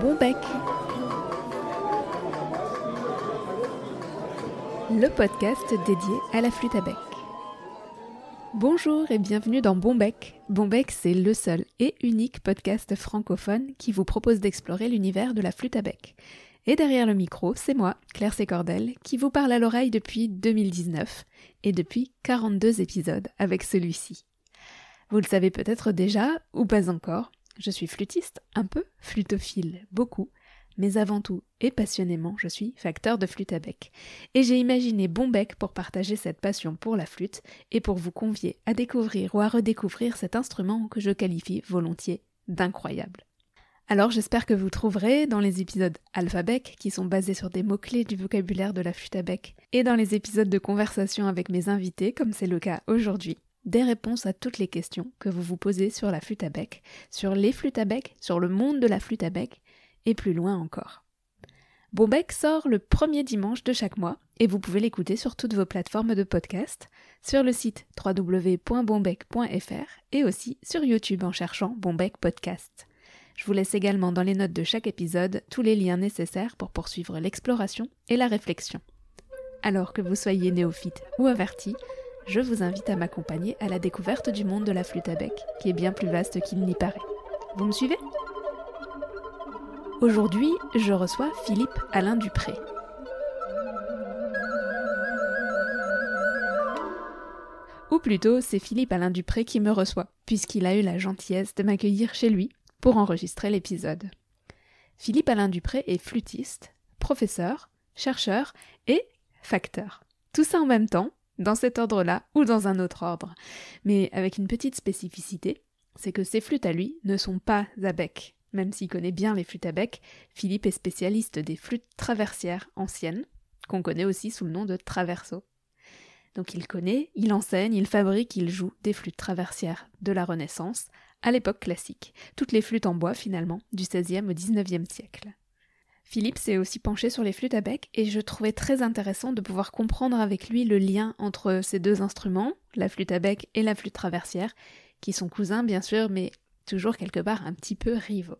Bon bec. Le podcast dédié à la flûte à bec. Bonjour et bienvenue dans Bon bec. Bon bec, c'est le seul et unique podcast francophone qui vous propose d'explorer l'univers de la flûte à bec. Et derrière le micro, c'est moi, Claire Sécordel, qui vous parle à l'oreille depuis 2019 et depuis 42 épisodes avec celui-ci. Vous le savez peut-être déjà, ou pas encore, je suis flûtiste, un peu, flutophile, beaucoup, mais avant tout et passionnément, je suis facteur de flûte à bec. Et j'ai imaginé Bon Bec pour partager cette passion pour la flûte et pour vous convier à découvrir ou à redécouvrir cet instrument que je qualifie volontiers d'incroyable. Alors j'espère que vous trouverez dans les épisodes alphabec qui sont basés sur des mots-clés du vocabulaire de la flûte à bec et dans les épisodes de conversation avec mes invités comme c'est le cas aujourd'hui, des réponses à toutes les questions que vous vous posez sur la flûte à bec, sur les flûtes à bec, sur le monde de la flûte à bec et plus loin encore. Bonbec sort le premier dimanche de chaque mois et vous pouvez l'écouter sur toutes vos plateformes de podcast, sur le site www.bonbec.fr et aussi sur YouTube en cherchant Bonbec Podcast. Je vous laisse également dans les notes de chaque épisode tous les liens nécessaires pour poursuivre l'exploration et la réflexion. Alors que vous soyez néophyte ou averti, je vous invite à m'accompagner à la découverte du monde de la flûte à bec, qui est bien plus vaste qu'il n'y paraît. Vous me suivez? Aujourd'hui, je reçois Philippe Alain Dupré. Ou plutôt, c'est Philippe Alain Dupré qui me reçoit, puisqu'il a eu la gentillesse de m'accueillir chez lui pour enregistrer l'épisode. Philippe Alain Dupré est flûtiste, professeur, chercheur et facteur. Tout ça en même temps, dans cet ordre-là ou dans un autre ordre. Mais avec une petite spécificité, c'est que ses flûtes à lui ne sont pas à bec. Même s'il connaît bien les flûtes à bec, Philippe est spécialiste des flûtes traversières anciennes, qu'on connaît aussi sous le nom de traverso. Donc il connaît, il enseigne, il fabrique, il joue des flûtes traversières de la Renaissance, à l'époque classique, toutes les flûtes en bois finalement, du XVIe au XIXe siècle. Philippe s'est aussi penché sur les flûtes à bec et je trouvais très intéressant de pouvoir comprendre avec lui le lien entre ces deux instruments, la flûte à bec et la flûte traversière, qui sont cousins bien sûr, mais toujours quelque part un petit peu rivaux.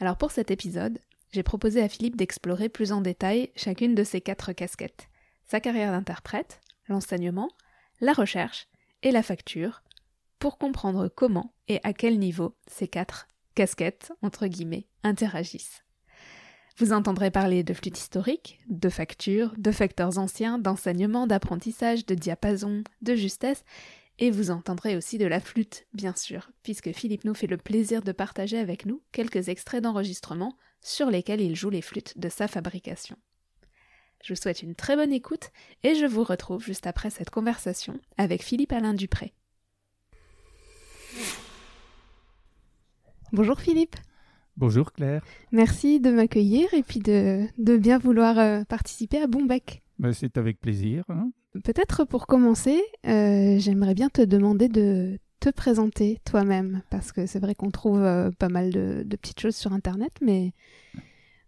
Alors pour cet épisode, j'ai proposé à Philippe d'explorer plus en détail chacune de ces quatre casquettes. Sa carrière d'interprète, l'enseignement, la recherche et la facture, pour comprendre comment et à quel niveau ces quatre casquettes, interagissent. Vous entendrez parler de flûte historique, de facture, de facteurs anciens, d'enseignement, d'apprentissage, de diapason, de justesse, et vous entendrez aussi de la flûte, bien sûr, puisque Philippe nous fait le plaisir de partager avec nous quelques extraits d'enregistrement sur lesquels il joue les flûtes de sa fabrication. Je vous souhaite une très bonne écoute et je vous retrouve juste après cette conversation avec Philippe Alain Dupré. Bonjour Philippe. Bonjour Claire. Merci de m'accueillir et puis de, bien vouloir euh, participer à Bonbec. Ben, c'est avec plaisir. Hein. Peut-être pour commencer, euh, j'aimerais bien te demander de te présenter toi-même, parce que c'est vrai qu'on trouve euh, pas mal de, petites choses sur Internet, mais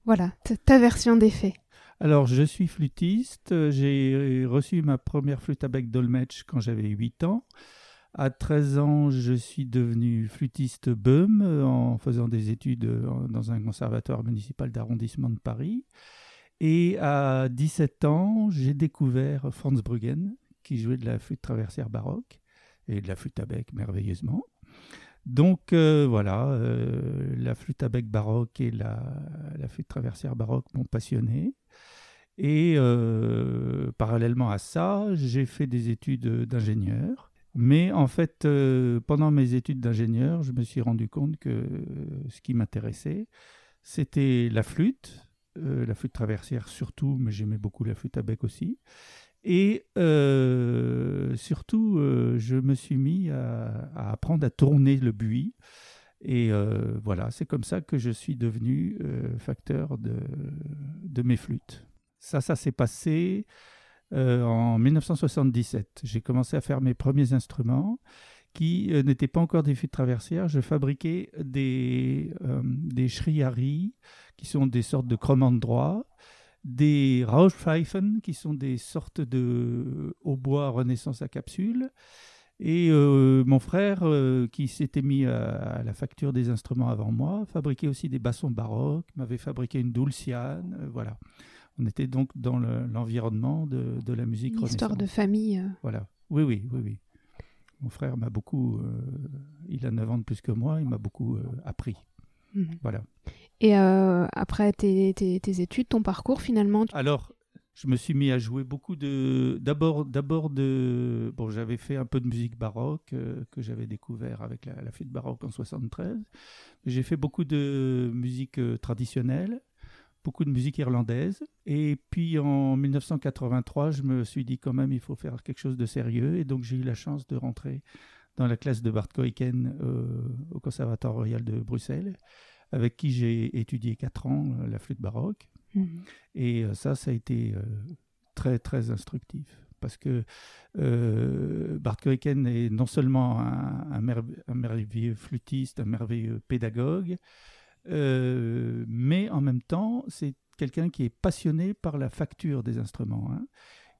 voilà, ta version des faits. Alors, je suis flûtiste. J'ai reçu ma première flûte à bec Dolmetsch quand j'avais 8 ans. À 13 ans, je suis devenu flûtiste BEUM euh, en faisant des études euh, dans un conservatoire municipal d'arrondissement de Paris. Et à 17 ans, j'ai découvert Franz Bruggen, qui jouait de la flûte traversière baroque et de la flûte à bec merveilleusement. Donc euh, voilà, la flûte à bec baroque et la, la flûte traversière baroque m'ont passionné. Et parallèlement à ça, j'ai fait des études d'ingénieur. Mais en fait, euh, pendant mes études d'ingénieur, je me suis rendu compte que ce qui m'intéressait, c'était la flûte, euh, la flûte traversière surtout, mais j'aimais beaucoup la flûte à bec aussi. Et euh, surtout, je me suis mis à, apprendre à tourner le buis. Et voilà, c'est comme ça que je suis devenu facteur de mes flûtes. Ça, ça s'est passé euh, en 1977. J'ai commencé à faire mes premiers instruments qui euh, n'étaient pas encore des flûtes traversières. Je fabriquais des, euh, shriari, qui sont des sortes de de droit, des Rauschpfeifen, qui sont des sortes de hautbois Renaissance à capsule, Et euh, mon frère, euh, qui s'était mis à, la facture des instruments avant moi, fabriquait aussi des bassons baroques, m'avait fabriqué une dulciane, euh, voilà. On était donc dans l'environnement de, de, la musique Une histoire de famille. Voilà. Oui, oui, oui, oui. Mon frère m'a beaucoup, il a 9 ans de plus que moi, il m'a beaucoup appris. Mhm. Voilà. Et après tes, tes, tes, études, ton parcours finalement Alors, je me suis mis à jouer beaucoup de. D'abord, d'abord de. Bon, j'avais fait un peu de musique baroque euh, que j'avais découvert avec la, la fête baroque en 73. J'ai fait beaucoup de musique euh, traditionnelle, beaucoup de musique irlandaise. Et puis en 1983, je me suis dit quand même, il faut faire quelque chose de sérieux. Et donc j'ai eu la chance de rentrer dans la classe de Bart Koiken euh, au Conservatoire royal de Bruxelles, avec qui j'ai étudié quatre ans la flûte baroque. Mhm. Et euh, ça, ça a été euh, très, très instructif. Parce que euh, Bart Koeken est non seulement un, merveilleux flûtiste, un merveilleux pédagogue, mais en même temps, c'est quelqu'un qui est passionné par la facture des instruments. Hein.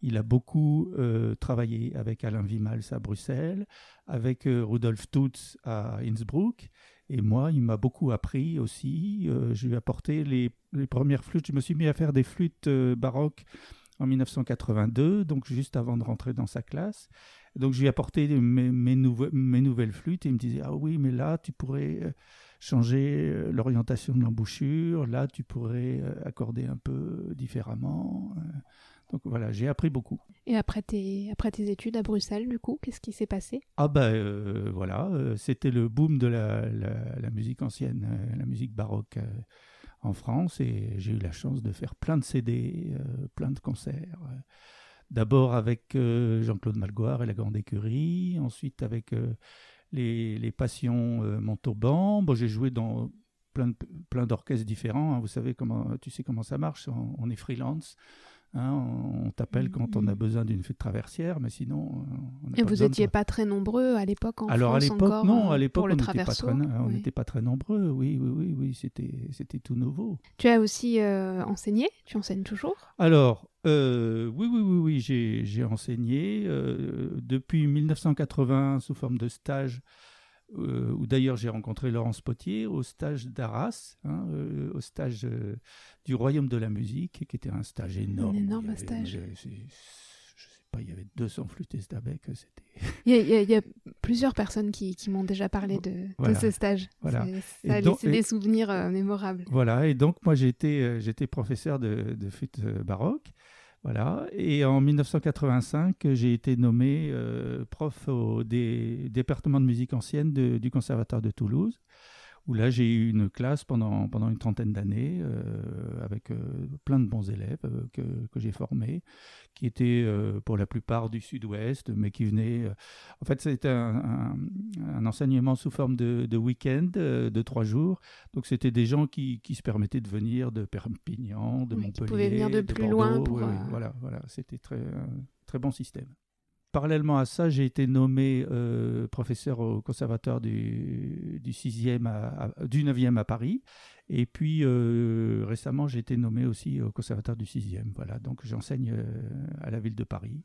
Il a beaucoup travaillé avec Alain Wimals à Bruxelles, avec Rudolf Tutz à Innsbruck, et moi, il m'a beaucoup appris aussi. Euh, je lui ai apporté les, premières flûtes. Je me suis mis à faire des flûtes euh, baroques en 1982, donc juste avant de rentrer dans sa classe. Donc je lui ai apporté mes, mes, nouvelles flûtes et il me disait Ah oui, mais là, tu pourrais euh, changer l'orientation de l'embouchure, là, tu pourrais accorder un peu différemment. Donc voilà, j'ai appris beaucoup. Et après tes, après tes études à Bruxelles, du coup, qu'est-ce qui s'est passé? Ah ben euh, voilà, euh, c'était le boom de la, la, musique ancienne, euh, la musique baroque en France, et j'ai eu la chance de faire plein de CD, plein de concerts. D'abord avec Jean-Claude Malgoire et la Grande Écurie, ensuite avec les, les, Passions Montauban. Bon, j'ai joué dans plein, plein d'orchestres différents. Hein. Vous savez comment, tu sais comment ça marche, on est freelance. Hein, on t'appelle quand on a besoin d'une fête traversière, mais sinon. Euh, on Et vous n'étiez pas très nombreux à l'époque en Alors France à l'époque, non, à euh, l'époque on n'était pas, très, on pas très nombreux. Oui, oui, oui, oui c'était, c'était tout nouveau. Tu as aussi euh, enseigné Tu enseignes toujours? Alors, oui, oui, oui, oui, j'ai, j'ai enseigné depuis 1980 sous forme de stage euh, où d'ailleurs j'ai rencontré Laurence Potier au stage d'Arras, hein, euh, au stage euh, du Royaume de la musique, qui était un stage énorme. Un énorme stage. Je, ne sais pas, il y avait 200 flûtistes avec. Il, il, y a plusieurs personnes qui, qui m'ont déjà parlé de, de ce stage. Voilà. Ça a laissé des souvenirs mémorables. Voilà, et donc moi j'étais j'étais professeur de, de flûte baroque. Voilà. Et en 1985, j'ai été nommé euh, prof au département de musique ancienne du Conservatoire de Toulouse où là j'ai eu une classe pendant, pendant une trentaine d'années euh, avec euh, plein de bons élèves euh, que, que j'ai formés, qui étaient pour la plupart du sud-ouest, mais qui venaient... en fait, c'était un, un, enseignement sous forme de, de week-end de trois jours. Donc c'était des gens qui, qui, se permettaient de venir de Perpignan, de Montpellier, qui pouvaient venir de, plus loin. Pour, voilà, voilà, c'était très, très bon système. Parallèlement à ça, j'ai été nommé euh, professeur au conservatoire du, du, 6e à, du 9e à Paris. Et puis euh, récemment, j'ai été nommé aussi au conservatoire du 6e. Voilà, donc j'enseigne euh, à la ville de Paris.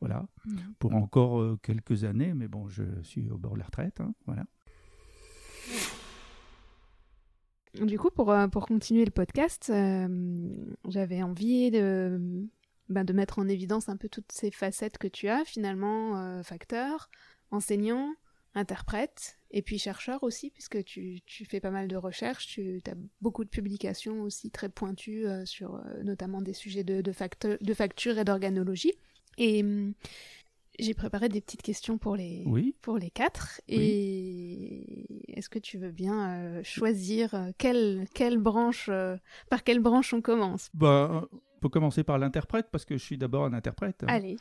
Voilà, mmh. pour encore quelques années, mais bon, je suis au bord de la retraite. Hein, voilà. Du coup, pour, pour continuer le podcast, j'avais envie de ben, de mettre en évidence un peu toutes ces facettes que tu as, finalement, euh, facteur, enseignant, interprète, et puis chercheur aussi, puisque tu, tu fais pas mal de recherches, tu as beaucoup de publications aussi très pointues euh, sur euh, notamment des sujets de, de, de facture et d'organologie. Et hum, j'ai préparé des petites questions pour les, pour les quatre. Et est-ce que tu veux bien choisir quelle, quelle branche, par quelle branche on commence? Bah, peut commencer par l'interprète parce que je suis d'abord un interprète. Allez.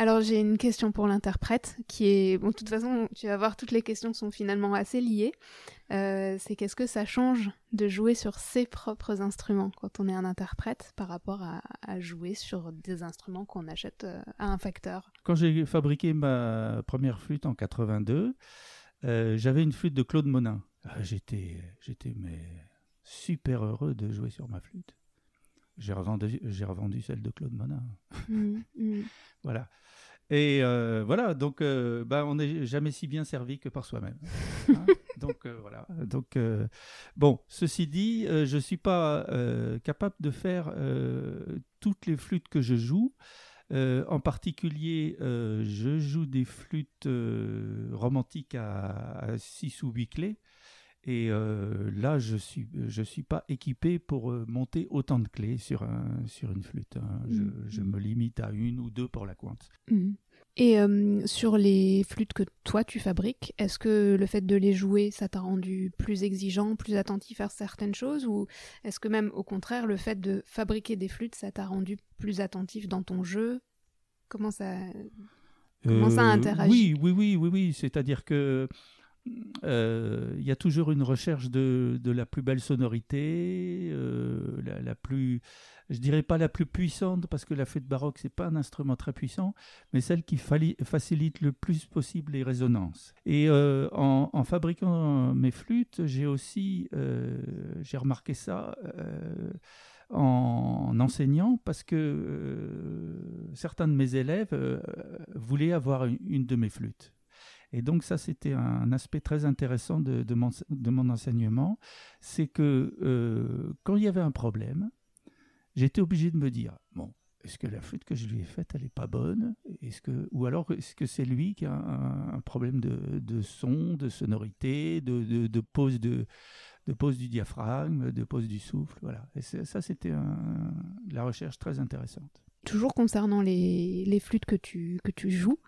Alors j'ai une question pour l'interprète qui est, bon, de toute façon, tu vas voir, toutes les questions sont finalement assez liées. Euh, c'est qu'est-ce que ça change de jouer sur ses propres instruments quand on est un interprète par rapport à, jouer sur des instruments qu'on achète euh, à un facteur? Quand j'ai fabriqué ma première flûte en 82, euh, j'avais une flûte de Claude Monin. Ah, j'étais, j'étais mais super heureux de jouer sur ma flûte j'ai revendu, celle de Claude Monin. Mm, mm. voilà. Et euh, voilà, donc euh, bah, on n'est jamais si bien servi que par soi-même. Hein. donc euh, voilà. Donc bon, ceci dit, je ne suis pas capable de faire toutes les flûtes que je joue. en particulier, je joue des flûtes romantiques à 6 ou 8 clés. Et là, je ne suis, je suis pas équipé pour monter autant de clés sur, un, sur une flûte. Hein. Mmh. Je, me limite à une ou deux pour la cointe. Mmh. Et sur les flûtes que toi tu fabriques, est-ce que le fait de les jouer, ça t'a rendu plus exigeant, plus attentif à certaines choses? Ou est-ce que même au contraire, le fait de fabriquer des flûtes, ça t'a rendu plus attentif dans ton jeu? Comment ça, comment ça interagit? Oui, oui, oui, oui, oui. C'est-à-dire que euh, il y a toujours une recherche de, la plus belle sonorité, euh, la, plus, je dirais pas la plus puissante parce que la flûte baroque c'est pas un instrument très puissant, mais celle qui facilite le plus possible les résonances. Et euh, en, en, fabriquant mes flûtes, j'ai aussi, j'ai remarqué ça. En, enseignant parce que certains de mes élèves voulaient avoir une de mes flûtes. Et donc ça, c'était un aspect très intéressant de, mon, enseignement, c'est que euh, quand il y avait un problème, j'étais obligé de me dire, bon, est-ce que la flûte que je lui ai faite, elle n'est pas bonne? Est-ce que, Ou alors, est-ce que c'est lui qui a un, problème de, son, de sonorité, de, pose de, pose du diaphragme, de pose du souffle, voilà. Et ça, c'était la recherche très intéressante. Toujours concernant les, flûtes que tu joues,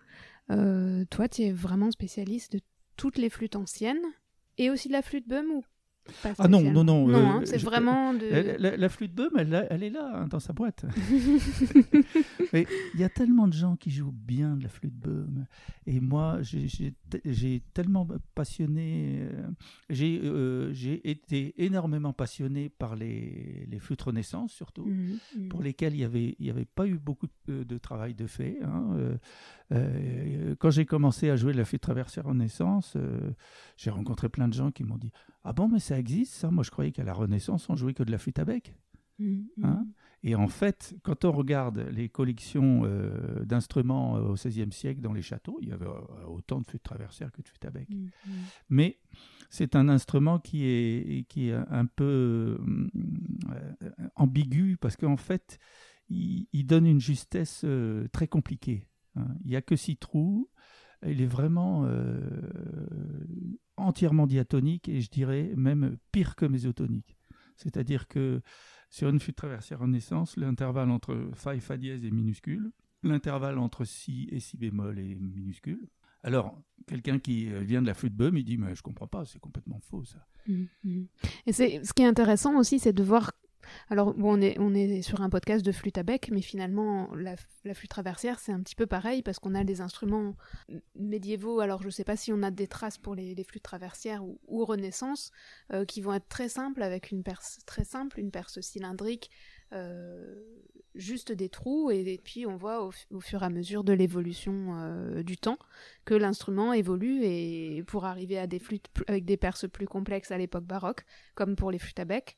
euh, toi, tu es vraiment spécialiste de toutes les flûtes anciennes et aussi de la flûte bum ou ah non, non, non. non hein, c'est vraiment de... La, flûte bum, elle, elle, est là, hein, dans sa boîte. Mais il y a tellement de gens qui jouent bien de la flûte bum. Et moi, j'ai tellement passionné... Euh, euh, j'ai été énormément passionné par les, les flûtes Renaissance, surtout, mmh, mmh. pour lesquelles il n'y avait, il y avait pas eu beaucoup de, travail de fait. Hein. Euh, quand j'ai commencé à jouer de la flûte traversière Renaissance, j'ai rencontré plein de gens qui m'ont dit « Ah bon, mais ça existe, ça? Moi, je croyais qu'à la Renaissance, on jouait que de la flûte à bec. Hein? Et en fait, quand on regarde les collections euh, d'instruments euh, au XVIe siècle dans les châteaux, il y avait euh, autant de flûtes traversières que de flûtes à bec. Mais c'est un instrument qui est, qui est un peu ambigu parce qu'en fait, il, donne une justesse très compliquée. Hein. Il n'y a que six trous. Il est vraiment entièrement diatonique et je dirais même pire que mésotonique. C'est-à-dire que sur une flûte traversière Renaissance, l'intervalle entre Fa et Fa dièse est minuscule, l'intervalle entre Si et Si bémol est minuscule. Alors, quelqu'un qui vient de la flûte bum, il dit Mais je comprends pas, c'est complètement faux ça. Mmh, mmh. Et ce qui est intéressant aussi, c'est de voir alors, bon, on est, on est sur un podcast de flûte à bec, mais finalement, la, flûte traversière, c'est un petit peu pareil, parce qu'on a des instruments médiévaux, alors je ne sais pas si on a des traces pour les, flûtes traversières ou, Renaissance, euh, qui vont être très simples, avec une perce très simple, une perce cylindrique, juste des trous et, puis on voit au, fur et à mesure de l'évolution euh, du temps que l'instrument évolue et pour arriver à des flûtes avec des perces plus complexes à l'époque baroque comme pour les flûtes à bec.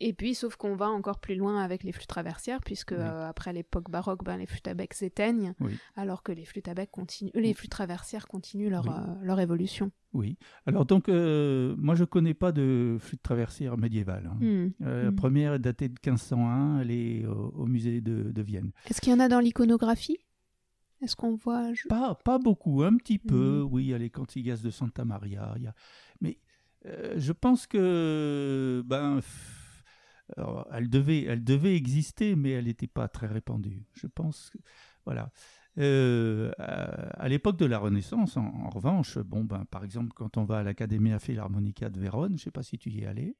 Et puis sauf qu'on va encore plus loin avec les flûtes traversières puisque euh, après l'époque baroque ben, les flûtes à bec s'éteignent alors que les flûtes à bec continuent les flûtes traversières continuent leur, leur évolution oui. Alors donc, euh, moi je connais pas de flûte traversière médiévale. Hein. Hmm. Euh, la hmm. première est datée de 1501, elle est au, musée de, Vienne. Est-ce qu'il y en a dans l'iconographie? Est-ce qu'on voit pas, pas beaucoup, un petit peu. Hmm. Oui, il y a les Cantigas de Santa Maria. Il y a... Mais euh, je pense que ben, elle, devait, elle devait exister, mais elle n'était pas très répandue. Je pense que, voilà. Euh, à, l'époque de la Renaissance, en, revanche, bon, ben, par exemple, quand on va à l'Accademia Philharmonica de Vérone, je ne sais pas si tu y es allé,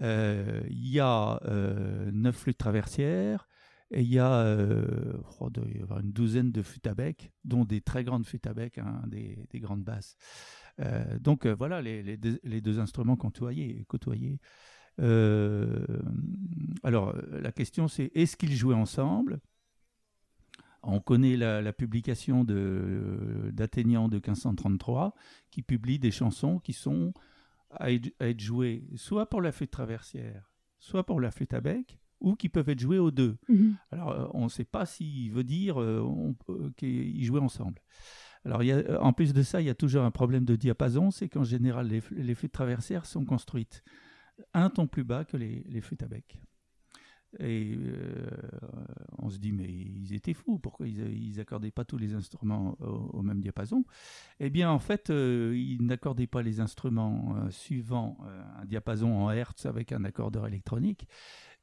euh, il y a euh, neuf flûtes traversières et il y a oh, y avoir une douzaine de flûtes à bec, dont des très grandes flûtes à bec, hein, des, grandes basses. donc voilà les, deux, instruments côtoyés. côtoyés. alors la question c'est est-ce qu'ils jouaient ensemble? On connaît la, publication d'Athénian de, 1533 qui publie des chansons qui sont à être, jouées soit pour la flûte traversière, soit pour la flûte à bec, ou qui peuvent être joués aux deux. Mhm. Alors, euh, on ne sait pas s'il veut dire euh, euh, qu'ils jouaient ensemble. Alors, il y a- euh, en plus de ça, il y a toujours un problème de diapason, c'est qu'en général, les, les flûtes traversières sont construites un ton plus bas que les, les flûtes à bec. Et euh, on se dit, mais ils étaient fous, pourquoi ils n'accordaient pas tous les instruments au, même diapason? Eh bien, en fait, euh, ils n'accordaient pas les instruments euh, suivant un diapason en Hertz avec un accordeur électronique,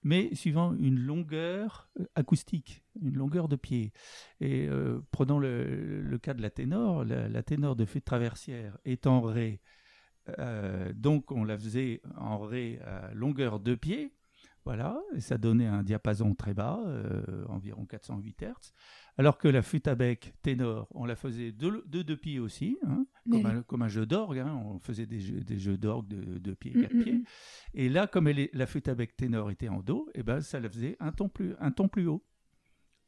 mais suivant une longueur acoustique, une longueur de pied. Et prenons le, cas de la ténor, la, ténor de flûte traversière est en ré, donc on la faisait en ré à longueur de pied, voilà, et ça donnait un diapason très bas, euh, environ 408 Hz, alors que la flûte à bec ténor, on la faisait de, de deux pieds aussi, hein, comme, un, comme un jeu d'orgue, hein, on faisait des jeux, des jeux d'orgue de deux pieds, Mm, quatre mm, pieds. mm. Et là, comme elle est- la flûte à bec ténor était en do, et ben ça la faisait un ton plus, un ton plus haut.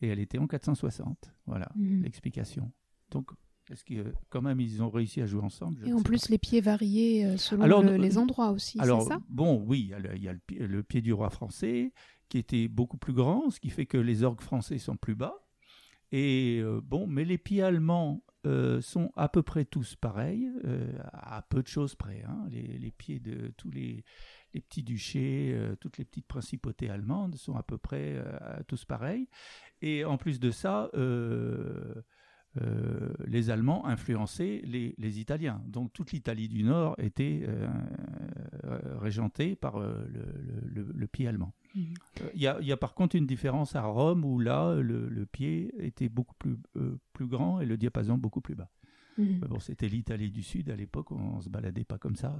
Et elle était en 460. Voilà l'explication. Donc, est-ce que quand même ils ont réussi à jouer ensemble Et en plus, les pieds variés euh, selon Alors, le- les endroits aussi. Alors, c'est ça? bon, oui, il y a, le, pied du roi français qui était beaucoup plus grand, ce qui fait que les orgues français sont plus bas. Et euh, bon, mais les pieds allemands euh, sont à peu près tous pareils, euh, à peu de choses près. hein. Les, les pieds de tous les, les petits duchés, toutes les petites principautés allemandes sont à peu près tous pareils. Et en plus de ça, euh, les Allemands influençaient les, les Italiens. Donc toute l'Italie du Nord était euh, euh, régentée par le, le- le- le pied allemand. Mhm. Il y, a, il y a par contre une différence à Rome où là, le, le pied était beaucoup plus, plus grand et le diapason beaucoup plus bas. Mhm. Bon, c'était l'Italie du Sud à l'époque, on se baladait pas comme ça.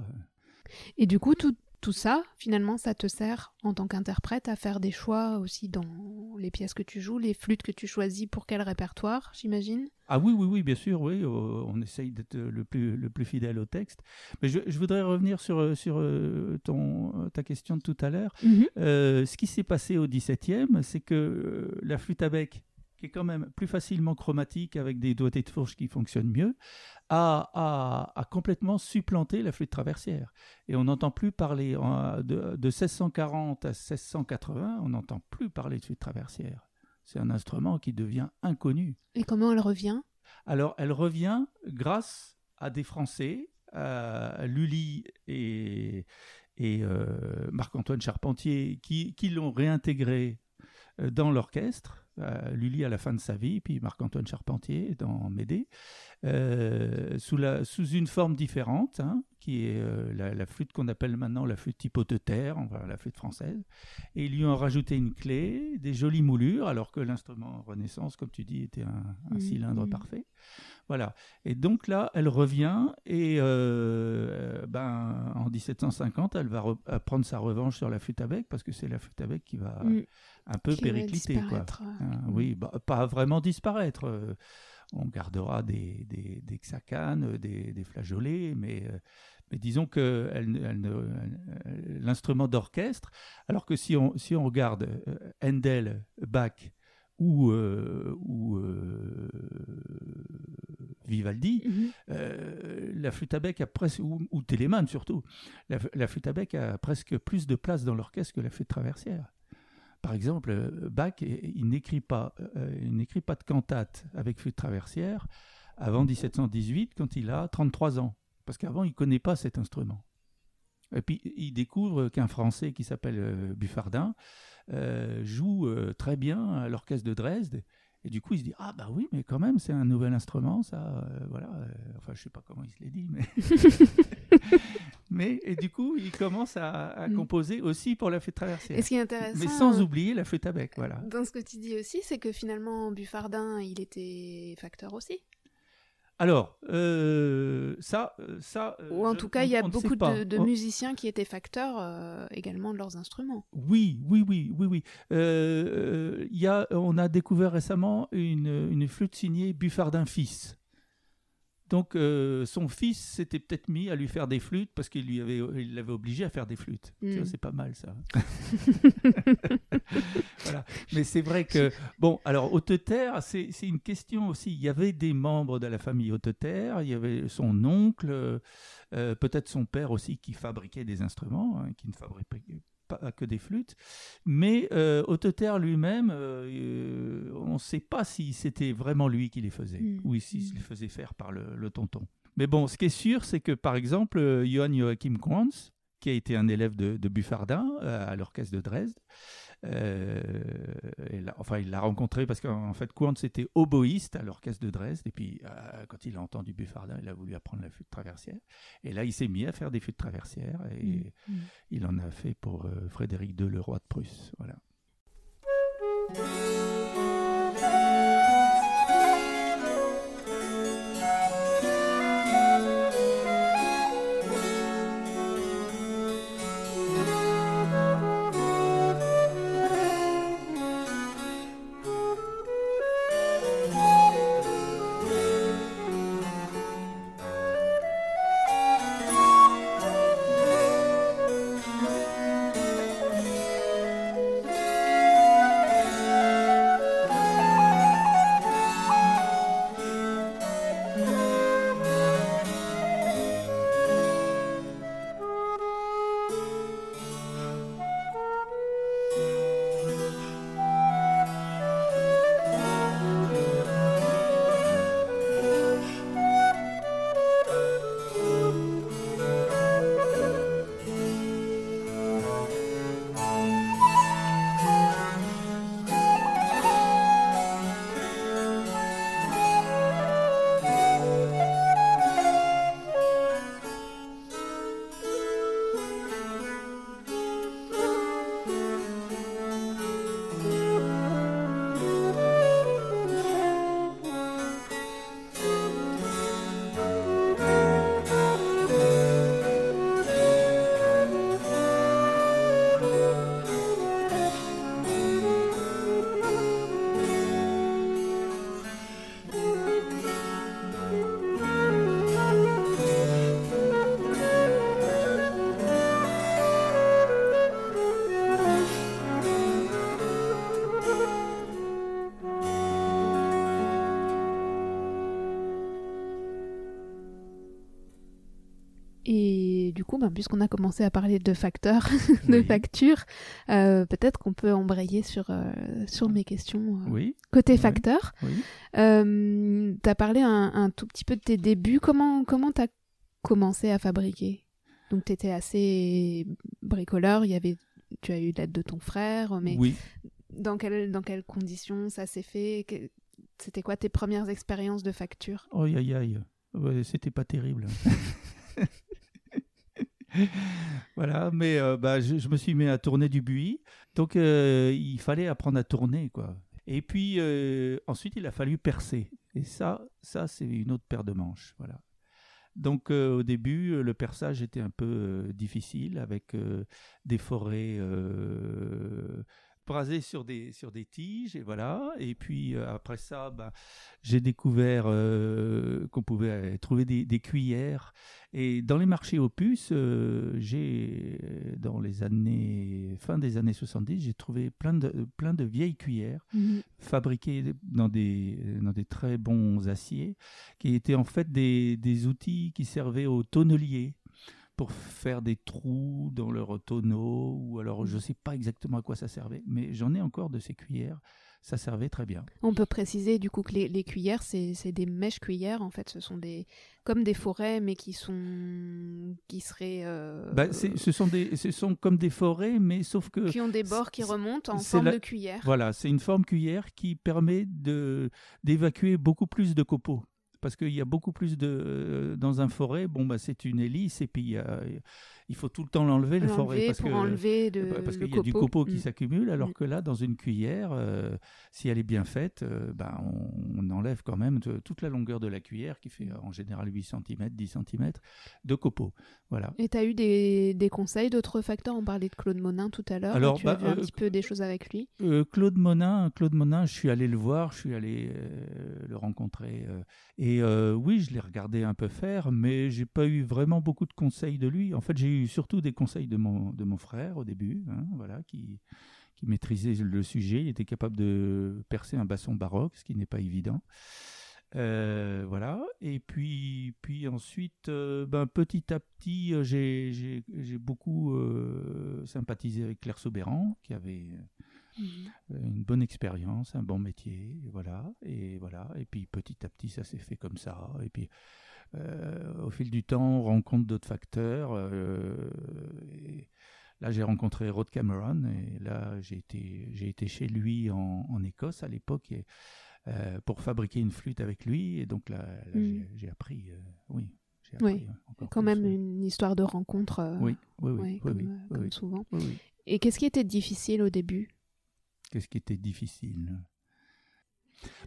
Et du coup, tout, tout ça, finalement, ça te sert en tant qu'interprète à faire des choix aussi dans les pièces que tu joues, les flûtes que tu choisis pour quel répertoire, j'imagine? Ah oui, oui, oui, bien sûr, oui, euh, on essaye d'être le plus, le plus fidèle au texte. Mais je, je voudrais revenir sur, euh, sur euh, ton, ta question de tout à l'heure. Euh, ce qui s'est passé au XVIIe, c'est que la flûte à bec, qui est quand même plus facilement chromatique avec des doigtés de fourche qui fonctionnent mieux, a, a- a complètement supplanté la flûte traversière. Et on n'entend plus parler en- de, de 1640 à 1680, on n'entend plus parler de flûte traversière. C'est un instrument qui devient inconnu. Et comment elle revient? Alors, elle revient grâce à des Français, à Lully et, et euh, Marc-Antoine Charpentier, qui, qui l'ont réintégré euh, dans l'orchestre. Euh, Lully à la fin de sa vie, puis Marc-Antoine Charpentier dans Médée, euh, sous, la, sous une forme différente, hein, qui est euh, la, la flûte qu'on appelle maintenant la flûte terre, enfin, la flûte française. Et ils lui ont rajouté une clé, des jolies moulures, alors que l'instrument Renaissance, comme tu dis, était un, un Mhm. cylindre parfait. Voilà. Et donc là, elle revient et euh, ben, en 1750, elle va re- euh, prendre sa revanche sur la flûte à bec parce que c'est la flûte à bec qui va Mm. un peu Qui péricliter. Quoi. euh. Hein, oui, bah, pas vraiment disparaître. Euh, on gardera des, des, des xacanes, des, des flageolets, mais, euh, mais disons que l'instrument d'orchestre, alors que si on, si on regarde euh, Handel, Bach ou, euh, ou euh, Vivaldi, Mhm. euh, la flûte à bec a presque, ou, ou surtout, la, la flûte à bec a presque plus de place dans l'orchestre que la flûte traversière. Par exemple, euh, Bach, il il n'écrit pas, euh, il n'écrit pas de cantate avec flûte traversière avant 1718 quand il a 33 ans, parce qu'avant il connaît pas cet instrument. Et puis il découvre qu'un Français qui s'appelle euh, Buffardin euh, joue euh, très bien à l'orchestre de Dresde. Et du coup, il se dit ah bah oui, mais quand même, c'est un nouvel instrument, ça. euh, voilà. euh, enfin, je sais pas comment il se l'est dit, mais mais et du coup, il commence à, à Mm. composer aussi pour la flûte traversière, Et ce qui est intéressant, mais sans euh, oublier la flûte à bec, voilà. dans ce que tu dis aussi, c'est que finalement, Buffardin, il était facteur aussi. Alors, euh, ça, euh, ça. euh, Ou en je- tout cas, il y a beaucoup de, de On- musiciens qui étaient facteurs euh, également de leurs instruments. Oui, oui, oui, oui, oui. Euh, euh, y a, on a découvert récemment une, une flûte signée Buffardin fils. Donc euh, son fils s'était peut-être mis à lui faire des flûtes parce qu'il lui avait, il l'avait obligé à faire des flûtes. Mm. C'est pas mal ça. voilà. Mais c'est vrai que bon, alors Haute-Terre, c'est c'est une question aussi. Il y avait des membres de la famille Haute-Terre, il y avait son oncle, euh, peut-être son père aussi qui fabriquait des instruments, hein, qui ne fabriquait pas que des flûtes. Mais euh, lui-même, euh, on ne sait pas si c'était vraiment lui qui les faisait Mm. ou s'il Mm. les faisait faire par le, le tonton. Mais bon, ce qui est sûr, c'est que par exemple, euh, Johann Joachim Quantz, qui a été un élève de, de Buffardin euh, à l'orchestre de Dresde, euh, et là- enfin, il l'a rencontré parce qu'en en fait, Quantz était oboïste à l'orchestre de Dresde. Et puis, euh, quand il a entendu Buffardin, il a voulu apprendre la flûte traversière. Et là, il s'est mis à faire des flûtes traversières. Et Mm. il en a fait pour euh, Frédéric II, le roi de Prusse. Voilà. Puisqu'on a commencé à parler de facteurs, de Oui. factures, euh, peut-être qu'on peut embrayer sur, euh, sur mes questions euh, Oui, côté facteurs. oui. Euh, tu as parlé un, un tout petit peu de tes débuts. Comment comment tu as commencé à fabriquer? Donc, tu étais assez bricoleur. Il y avait, tu as eu l'aide de ton frère, mais oui. dans, quelle, dans quelles conditions ça s'est fait? C'était quoi tes premières expériences de facture? Oh, aïe, aïe. Ouais, C'était pas terrible. voilà, mais euh, bah, je, me suis mis à tourner du buis. Donc, euh, il fallait apprendre à tourner, quoi. Et puis, euh, ensuite, il a fallu percer. Et ça, ça c'est une autre paire de manches. Voilà. Donc, au début, le perçage était un peu difficile avec des forêts brasées sur des, sur des tiges. Et voilà. Et puis, euh, après ça, bah, j'ai découvert euh, qu'on pouvait trouver des, des cuillères. Et dans les marchés aux puces, euh, j'ai, dans les années, fin des années 70, j'ai trouvé plein de, plein de vieilles cuillères fabriquées dans des, dans des très bons aciers, qui étaient en fait des, des outils qui servaient aux tonneliers pour faire des trous dans leurs tonneaux, ou alors je ne sais pas exactement à quoi ça servait, mais j'en ai encore de ces cuillères, ça servait très bien. On peut préciser du coup que les, les cuillères, c'est des mèches cuillères. En fait, ce sont des comme des forêts, mais qui sont qui seraient euh, Bah, ce, sont des, ce sont comme des forêts, mais sauf que qui ont des bords qui remontent en forme la- de cuillère. Voilà, c'est une forme cuillère qui permet de d'évacuer beaucoup plus de copeaux. Parce qu'il y a beaucoup plus de. euh, Dans un forêt, bon, bah, c'est une hélice, et puis il y a- il faut tout le temps l'enlever, le forêt. L'enlever Parce pour que, enlever de, parce qu'il y a du copeau. qui Mm. s'accumule, alors Mm. que là, dans une cuillère, euh, si elle est bien faite, euh, ben, on, on enlève quand même de- toute la longueur de la cuillère, qui fait euh, en général 8 cm, 10 cm, de copeaux. Voilà. Et tu as eu des, des conseils d'autres facteurs? On parlait de Claude Monin tout à l'heure. Alors, tu as bah, vu un euh, petit peu des choses avec lui? Claude Monin, Claude Monin, je suis allé le voir, je suis allé le rencontrer. et oui, je l'ai regardé un peu faire, mais j'ai pas eu vraiment beaucoup de conseils de lui. En fait, j'ai eu surtout des conseils de mon, de mon frère au début, hein, voilà, qui, qui maîtrisait le sujet. Il était capable de percer un basson baroque, ce qui n'est pas évident. Euh, voilà. Et puis, puis ensuite, euh, ben, petit à petit, euh, j'ai, j'ai, j'ai beaucoup euh, sympathisé avec Claire Soberan, qui avait euh, une bonne expérience, un bon métier, et voilà. Et voilà. Et puis petit à petit, ça s'est fait comme ça. Et puis, au fil du temps, on rencontre d'autres facteurs. euh, et là, j'ai rencontré Rod Cameron, et là, j'ai été, j'ai été chez lui en, en Écosse à l'époque. Et, euh, pour fabriquer une flûte avec lui. Et donc là, là, Mm. j'ai- appris, euh, oui, Oui. euh, Quand même une histoire de rencontre. euh, Oui, oui, oui, ouais, oui, comme, oui, euh, souvent. oui, oui. Et qu'est-ce qui était difficile au début? Qu'est-ce qui était difficile?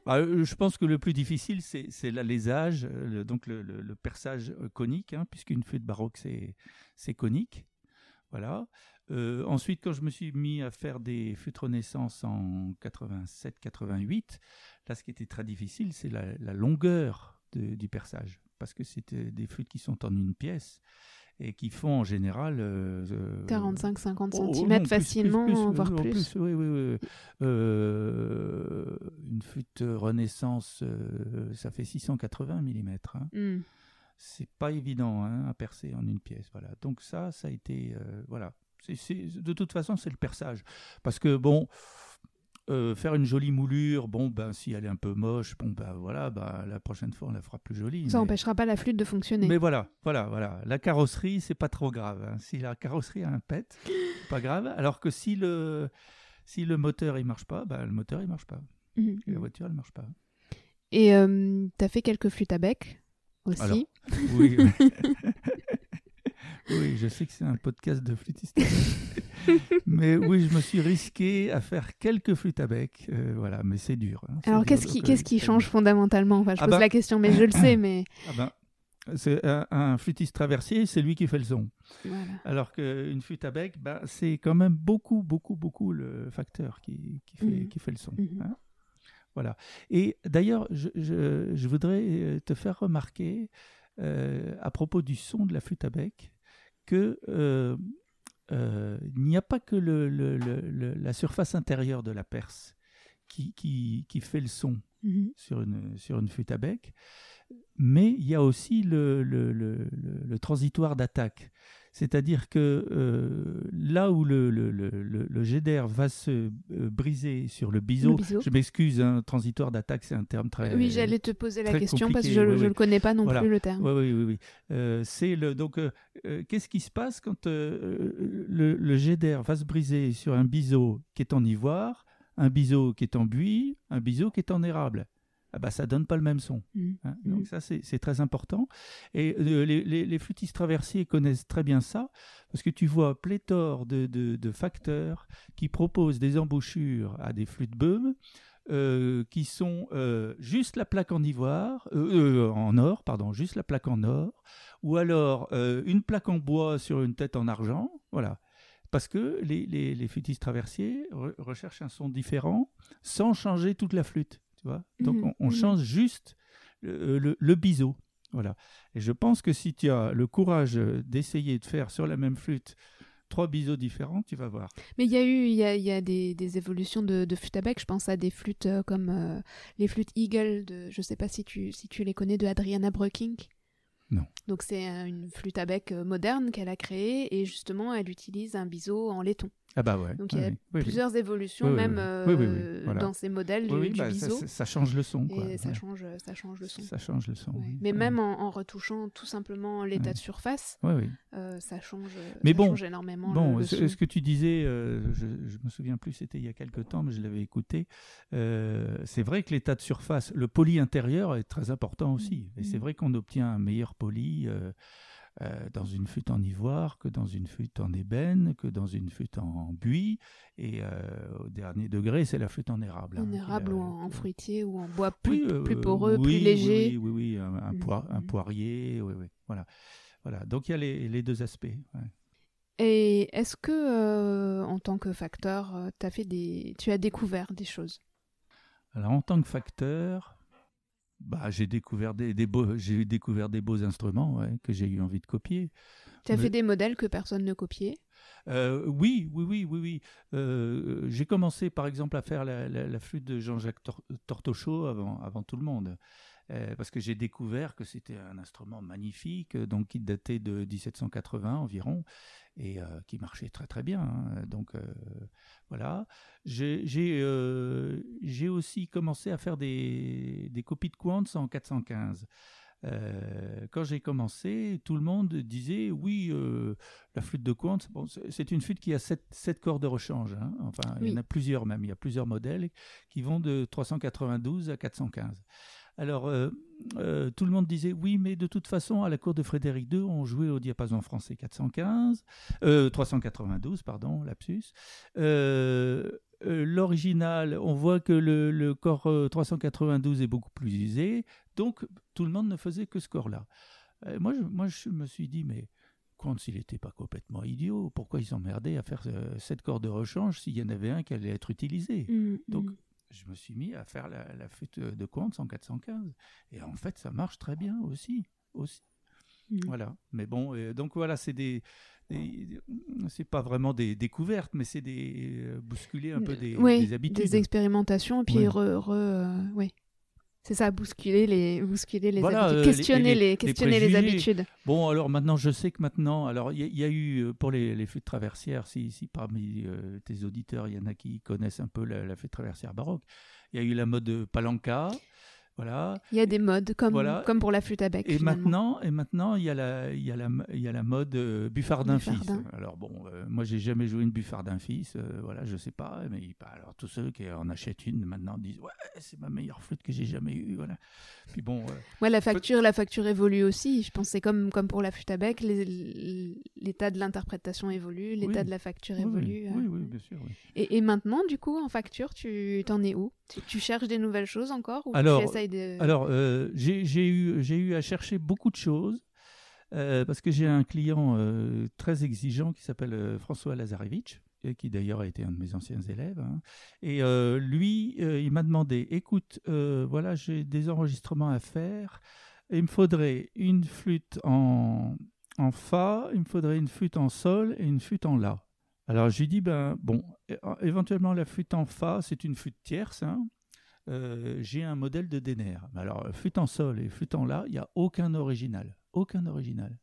Bah, euh, Je pense que le plus difficile, c'est l'alésage, euh, le- donc le, perçage euh, conique, hein, puisqu'une flûte baroque, c'est conique. Voilà. Ensuite, quand je me suis mis à faire des flûtes Renaissance en 87-88, là, ce qui était très difficile, c'est la, longueur du perçage. Parce que c'était des flûtes qui sont en une pièce et qui font en général. euh, euh, 45-50 Oh, oh, cm non, facilement, plus, plus, voire euh, plus. oui, oui, oui. Euh, une flûte Renaissance, euh, ça fait 680 mm. Hein. Hmm. C'est pas évident hein, à percer en une pièce. Voilà. Donc ça, ça a été, euh, voilà. De toute façon, c'est le perçage, parce que bon. Euh, faire une jolie moulure, bon ben si elle est un peu moche, bon ben voilà, ben, la prochaine fois on la fera plus jolie. Ça mais- n'empêchera pas la flûte de fonctionner. mais voilà, voilà, voilà. La carrosserie, c'est pas trop grave. hein. Si la carrosserie a un pet, c'est pas grave. Alors que si le, si le moteur il marche pas, bah, le moteur il marche pas. Et la voiture elle marche pas. Et tu as fait quelques flûtes à bec aussi. Alors, Oui, oui. Je sais que c'est un podcast de flûtiste. mais oui, je me suis risqué à faire quelques flûtes à bec. euh, voilà, mais c'est dur. hein, Alors qu'est-ce qui, qu'est-ce change fondamentalement? Enfin, je Ah pose bah- la question, mais je le sais, mais Ah ben, c'est un, un flûtiste traversier, c'est lui qui fait le son. voilà. Alors qu'une flûte à bec, ben, c'est quand même beaucoup, beaucoup, beaucoup le facteur qui, qui, fait, Mhm. qui fait le son. Mhm. hein. Voilà. Et d'ailleurs, je, je- je voudrais euh, te faire remarquer, euh, à propos du son de la flûte à bec, que euh, euh, il n'y a pas que le- le- le- le- la surface intérieure de la perce qui, qui, qui fait le son Mhm. sur une, sur une à bec, mais il y a aussi le transitoire d'attaque. C'est-à-dire que euh, là où le, le, le, le- le jet d'air va se euh, briser sur le biseau, je m'excuse, hein, transitoire d'attaque, c'est un terme très... Oui, j'allais te poser la question parce que je ne oui, oui. le connais pas non Voilà. plus le terme. Oui, oui, oui. oui. Euh, c'est le, donc, euh, qu'est-ce qui se passe quand le, le jet d'air va se briser sur un biseau qui est en ivoire, un biseau qui est en buis, un biseau qui est en érable? Ah bah, Ça donne pas le même son. Mhm. hein. Mhm. Donc ça, c'est très important. Et euh, les, les, les flûtistes traversiers connaissent très bien ça, parce que tu vois pléthore de, de, de facteurs qui proposent des embouchures à des flûtes beumes, euh, qui sont euh, juste la plaque en ivoire, en or, pardon, juste la plaque en or, ou alors une plaque en bois sur une tête en argent, voilà. Parce que les, les, les flûtistes traversiers re- recherchent un son différent sans changer toute la flûte, tu vois. Donc on, on mhm. change juste le, le, le biseau, voilà. Et je pense que si tu as le courage d'essayer de faire sur la même flûte trois biseaux différents, tu vas voir. Mais il y a eu il y a, il y a des, des évolutions de, de flûte à bec. Je pense à des flûtes euh, comme euh, les flûtes Eagle de, je sais pas si tu, si tu les connais, de Adriana Brücking. Non. Donc c'est euh, une flûte à bec euh, moderne qu'elle a créée et justement elle utilise un biseau en laiton. Ah bah ouais. Donc il y a oui, oui, oui. plusieurs évolutions Oui, même euh, voilà. dans ces modèles du, du bah, ça, biseau ça- ça change le son. Quoi. et ça change ça change le son. Ça change le son. Ouais. Mais même en, en retouchant tout simplement l'état de surface, euh, ça change. Mais ça bon, change énormément. Bon, le, le ce, que tu disais, euh, je, je me souviens plus, c'était il y a quelque temps, mais je l'avais écouté. Euh, c'est vrai que l'état de surface, le poli intérieur est très important aussi. Et c'est Mhm. vrai qu'on obtient un meilleur poli euh, euh, dans une flûte en ivoire que dans une flûte en ébène, que dans une flûte en buis. Et euh, au dernier degré, c'est la flûte en érable. hein, En érable ou en, en fruitier ou en bois plus, Oui, euh, plus poreux, oui, plus léger. Oui, oui, oui, un, un poir- un poirier, oui, oui. Voilà. voilà. Donc il y a les, les deux aspects. ouais. Et est-ce que, euh, en tant que facteur, euh, t'as fait des... tu as découvert des choses? Alors en tant que facteur, bah, j'ai découvert des, des beaux, j'ai découvert des beaux instruments ouais, que j'ai eu envie de copier. Tu as Mais- fait des modèles que personne ne copiait? Euh, oui, oui, oui, oui, oui. Euh, j'ai commencé par exemple à faire la, la- la flûte de Jean-Jacques Tor- Tortochot avant, avant tout le monde. Euh, parce que j'ai découvert que c'était un instrument magnifique, donc qui datait de 1780 environ, et qui marchait très très bien. Hein. Donc voilà. J'ai aussi commencé à faire des, des copies de Quantz en 415. Euh, quand j'ai commencé, tout le monde disait oui, euh, la flûte de Quantz, bon, c'est une flûte qui a 7, cordes de rechange. Hein. Enfin, il y en a plusieurs même. Il y a plusieurs modèles qui vont de 392 à 415. Alors, euh, tout le monde disait oui, mais de toute façon, à la cour de Frédéric II, on jouait au diapason français 415, 392, pardon, lapsus. Euh, l'original, on voit que le, corps 392 euh, est beaucoup plus usé, donc tout le monde ne faisait que ce corps-là. Euh, moi, je, moi, je me suis dit, mais quand s'il n'était pas complètement idiot, pourquoi ils s'emmerdaient à faire sept corps de rechange s'il y en avait un qui allait être utilisé? Mmh, Donc, mmh. Je me suis mis à faire la, la flûte de Quantz en 415. Et en fait, ça marche très bien aussi. aussi. Mmh. Voilà. Mais bon, donc voilà, c'est des, c'est pas vraiment des découvertes, mais c'est des euh, bousculer un peu des, des, habitudes. Des expérimentations, et puis re, euh, C'est ça, bousculer les, bousculer les habitudes, euh, questionner, les, questionner les, habitudes. Bon, alors maintenant, je sais que maintenant, alors il y, a eu pour les, les flûtes traversières, si, si parmi tes auditeurs, il y en a qui connaissent un peu la, la flûte traversière baroque, il y a eu la mode palanca. Il y a des modes comme, comme pour la flûte à bec. Et maintenant, et maintenant, il y a la, il y a la, il y a la mode euh, buffardin fils. Alors bon, euh, moi j'ai jamais joué une buffardin fils, euh, voilà, je sais pas, mais alors tous ceux qui en achètent une maintenant disent ouais, c'est ma meilleure flûte que j'ai jamais eue, voilà. Puis bon. ouais, la facture, la facture évolue aussi. Je pense c'est comme comme pour la flûte à bec, l'état de l'interprétation évolue, l'état de la facture évolue. Oui, oui, bien sûr. Et, et, maintenant, du coup, en facture, tu t'en es où? Tu, cherches des nouvelles choses encore ou alors, tu de... Alors, euh, j'ai eu, eu à chercher beaucoup de choses euh, parce que j'ai un client euh, très exigeant qui s'appelle François Lazarevitch qui d'ailleurs a été un de mes anciens élèves. Hein. Et lui, il m'a demandé, écoute, voilà, j'ai des enregistrements à faire. il me faudrait une flûte en, en Fa, il me faudrait une flûte en Sol et une flûte en La. Alors je lui dis, ben bon, éventuellement la flûte en Fa, c'est une flûte tierce. Hein. Euh, j'ai un modèle de Denner. Alors flûte en Sol et flûte en La, il n'y a aucun original. Aucun original.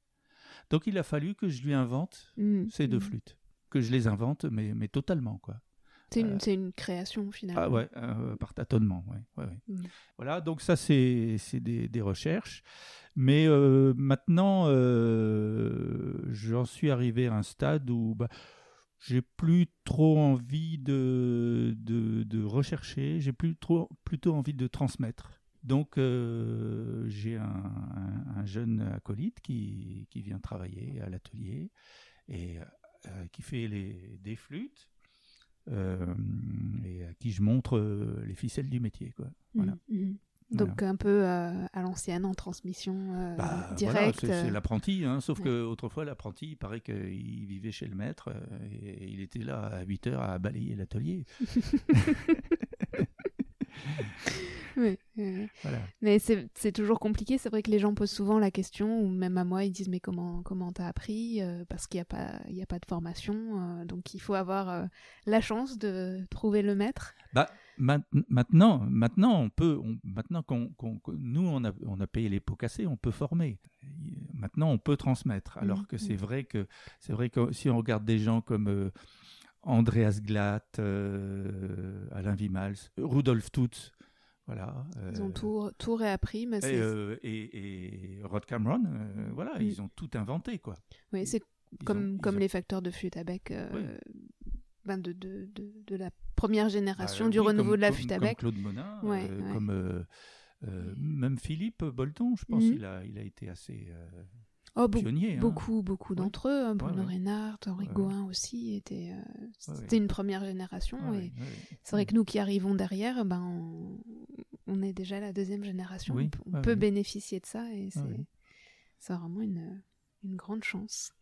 Donc il a fallu que je lui invente mmh, ces deux mmh. flûtes. Que je les invente, mais, mais totalement, quoi. C'est une, euh, une, création finalement. Ah ouais, euh, par tâtonnement, ouais, ouais, mmh. Voilà, donc ça c'est des, des, recherches. Mais maintenant, j'en suis arrivé à un stade où bah, j'ai plus trop envie de, de, rechercher, j'ai plus plutôt envie de transmettre. Donc euh, j'ai un, jeune acolyte qui, qui vient travailler à l'atelier et euh, qui fait les, des flûtes euh, et à qui je montre les ficelles du métier. Quoi. Mmh, mmh. Donc un peu euh, à l'ancienne, en transmission euh, bah, directe. c'est l'apprenti, hein, sauf que autrefois l'apprenti, il paraît qu'il vivait chez le maître euh, et il était là à 8 heures à balayer l'atelier. Mais c'est toujours compliqué. C'est vrai que les gens posent souvent la question, ou même à moi, ils disent mais comment comment t'as appris Parce qu'il n'y a pas il a pas de formation, donc il faut avoir la chance de trouver le maître. Bah maintenant, maintenant, on peut, maintenant qu'on, nous, on a, on a payé les pots cassés, on peut former. Maintenant, on peut transmettre. Alors que c'est vrai que, c'est vrai que si on regarde des gens comme euh, Andreas Glatt, euh, Alain Wimals, Rudolf Tutz, voilà. ils ont tout, tout réappris, mais et, et, Rod Cameron, voilà, ils ont tout inventé, quoi. Oui, c'est comme, comme les facteurs de flûte à bec de, de, de, la première génération, ah, du renouveau de la flûte à bec. Comme Claude Monin, euh, comme euh, euh, même Philippe Bolton, je pense, mhm. il, a, il a été assez oh. Hein. Beaucoup, beaucoup d'entre eux, hein, Bruno Reinhardt, Henri Goin aussi, était, c'était une première génération. et c'est vrai que nous qui arrivons derrière, ben, on, est déjà la deuxième génération. on, peut bénéficier de ça et c'est, c'est vraiment une, une grande chance.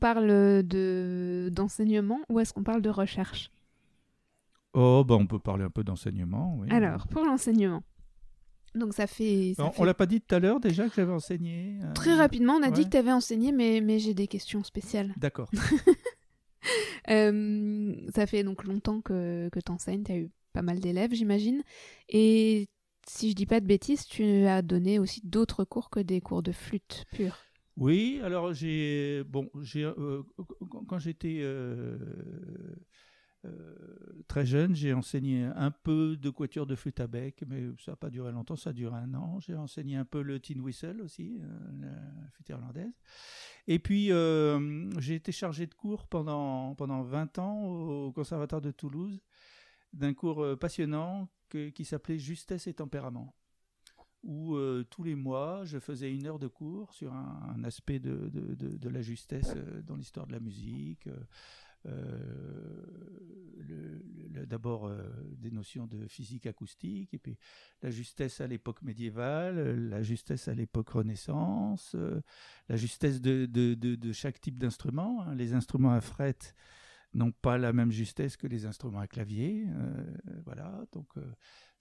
Parle de d'enseignement ou est-ce qu'on parle de recherche? Oh, bah on peut parler un peu d'enseignement, oui. Alors, pour l'enseignement. Donc ça fait... ça on, fait- on l'a pas dit tout à l'heure déjà que j'avais enseigné euh, Très rapidement, on a dit que tu avais enseigné, mais, mais j'ai des questions spéciales. D'accord. Euh, ça fait donc longtemps que, que tu enseignes, tu as eu pas mal d'élèves, j'imagine. Et si je dis pas de bêtises, tu as donné aussi d'autres cours que des cours de flûte pure. Oui, alors j'ai bon, euh, quand- j'étais euh, euh, très jeune, j'ai enseigné un peu de quatuor de flûte à bec, mais ça n'a pas duré longtemps, ça a duré un an. J'ai enseigné un peu le tin whistle aussi, la flûte irlandaise. Et puis j'ai été chargé de cours pendant pendant 20 ans au conservatoire de Toulouse d'un cours passionnant qui s'appelait Justesse et tempérament où euh, tous les mois, je faisais une heure de cours sur un, aspect de, de- de- la justesse euh, dans l'histoire de la musique. euh, D'abord des notions de physique acoustique, et puis la justesse à l'époque médiévale, la justesse à l'époque Renaissance, la justesse de, chaque type d'instrument. hein. Les instruments à fret n'ont pas la même justesse que les instruments à clavier. voilà, donc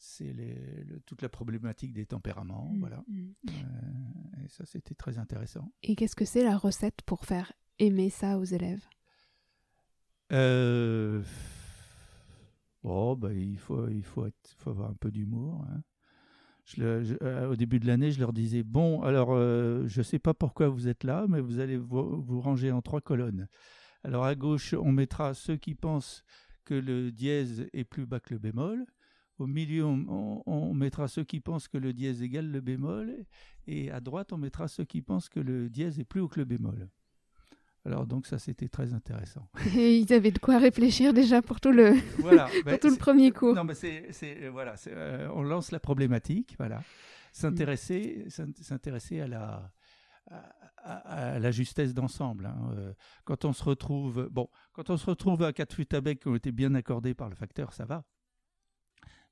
c'est le- toute la problématique des tempéraments. Mm, Voilà. mm. Euh, et ça, c'était très intéressant. Et qu'est-ce que c'est la recette pour faire aimer ça aux élèves? Euh, Oh, bah, il faut, il faut, être, faut avoir un peu d'humour. hein. Je le- je- euh, au début de l'année, je leur disais Bon, alors, euh, je ne sais pas pourquoi vous êtes là, mais vous allez vous, vous ranger en trois colonnes. Alors, à gauche, on mettra ceux qui pensent que le dièse est plus bas que le bémol. Au milieu, on, on- on mettra ceux qui pensent que le dièse égale le bémol. Et à droite, on mettra ceux qui pensent que le dièse est plus haut que le bémol. Alors, donc, ça, c'était très intéressant. Et ils avaient de quoi réfléchir déjà pour tout le, Voilà. pour Ben, tout le premier cours. Non, mais c'est, euh, voilà, euh, on lance la problématique, voilà. S'intéresser, s'in- s'intéresser à la, à, à- à la justesse d'ensemble. hein. Euh, Quand on se retrouve, bon, quand on se retrouve à quatre bec qui ont été bien accordées par le facteur, ça va.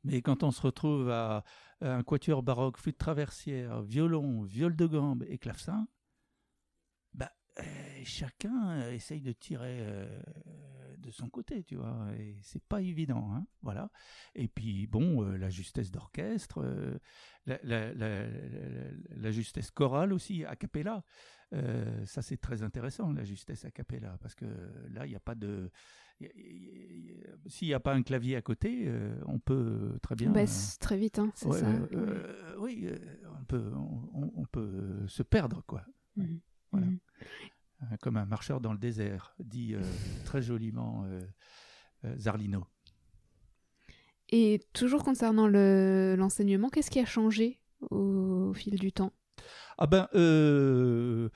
Mais quand on se retrouve à, un quatuor baroque, flûte traversière, violon, viol de gambe et clavecin, bah, euh, chacun euh, essaye de tirer euh, de son côté, tu vois, et c'est pas évident, hein, voilà. Et puis bon, la justesse d'orchestre, la, la- justesse chorale aussi, a cappella, ça c'est très intéressant, la justesse a cappella, parce que là il n'y a pas de, s'il n'y a pas un clavier à côté, euh, on peut très bien. On euh, baisse très vite, hein, c'est ouais, ça. euh, euh, oui, euh, on peut, on, peut euh, se perdre, quoi. Voilà. Mhm. Euh, comme un marcheur dans le désert, dit euh, très joliment euh, euh, Zarlino. Et toujours concernant le- l'enseignement, qu'est-ce qui a changé au, au fil du temps? Ah ben, euh,